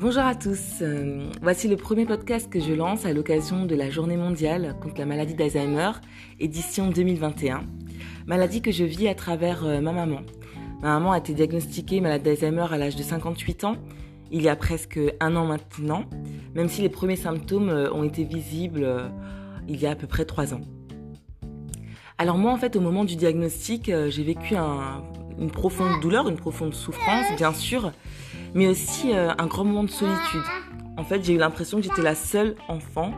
Bonjour à tous. Euh, voici le premier podcast que je lance à l'occasion de la journée mondiale contre la maladie d'Alzheimer, édition 2021. Maladie que je vis à travers euh, ma maman. Ma maman a été diagnostiquée malade d'Alzheimer à l'âge de 58 ans, il y a presque un an maintenant, même si les premiers symptômes euh, ont été visibles il y a à peu près trois ans. Alors moi, en fait, au moment du diagnostic, j'ai vécu une profonde douleur, une profonde souffrance, bien sûr, mais aussi euh, un grand moment de solitude. En fait, j'ai eu l'impression que j'étais la seule enfant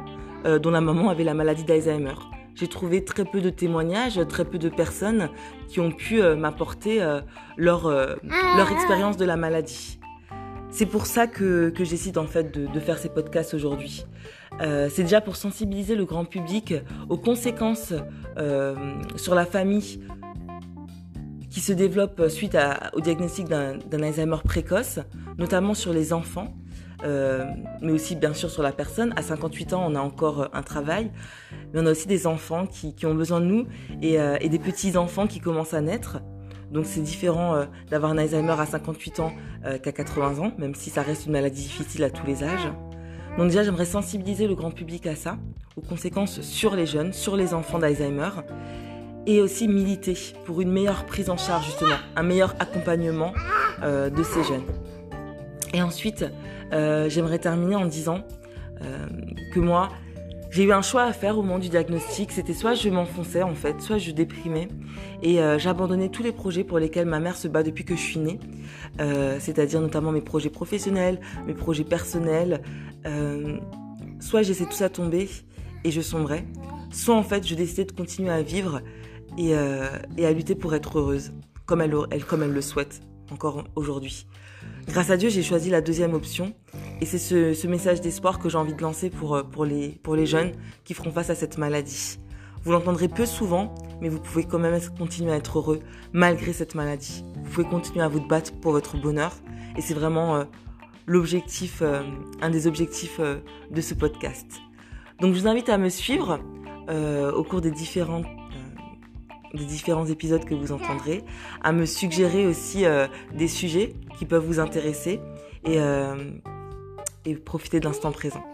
euh, dont la maman avait la maladie d'Alzheimer. J'ai trouvé très peu de témoignages, très peu de personnes qui ont pu euh, m'apporter leur, expérience de la maladie. C'est pour ça que, que j'essaie en fait de, faire ces podcasts aujourd'hui. c'est déjà pour sensibiliser le grand public aux conséquences sur la famille qui se développe suite au diagnostic d'un Alzheimer précoce, notamment sur les enfants, euh, mais aussi bien sûr sur la personne. À 58 ans, on a encore un travail, mais on a aussi des enfants qui, ont besoin de nous euh, et, des petits-enfants qui commencent à naître. Donc c'est différent euh, d'avoir un Alzheimer à 58 ans qu'à 80 ans, même si ça reste une maladie difficile à tous les âges. Donc déjà, j'aimerais sensibiliser le grand public à ça, aux conséquences sur les jeunes, sur les enfants d'Alzheimer et aussi militer pour une meilleure prise en charge justement, un meilleur accompagnement euh, de ces jeunes. Et ensuite, euh, j'aimerais terminer en disant euh, que moi, j'ai eu un choix à faire au moment du diagnostic. C'était soit je m'enfonçais en fait, soit je déprimais. Et j'abandonnais tous les projets pour lesquels ma mère se bat depuis que je suis née. C'est-à-dire notamment mes projets professionnels, mes projets personnels. soit j'essaie tout ça tomber et je sombrais. Soit en fait je décidais de continuer à vivre euh, et, à lutter pour être heureuse, comme elle, comme elle le souhaite encore aujourd'hui. Grâce à Dieu, j'ai choisi la deuxième option et c'est ce, message d'espoir que j'ai envie de lancer pour, euh, pour, les, pour les jeunes qui feront face à cette maladie. Vous l'entendrez peu souvent, mais vous pouvez quand même continuer à être heureux malgré cette maladie. Vous pouvez continuer à vous battre pour votre bonheur et c'est vraiment euh, l'objectif, un des objectifs de ce podcast. Donc je vous invite à me suivre au cours des différentes des différents épisodes que vous entendrez, à me suggérer aussi euh, des sujets qui peuvent vous intéresser et, euh, et profiter de l'instant présent.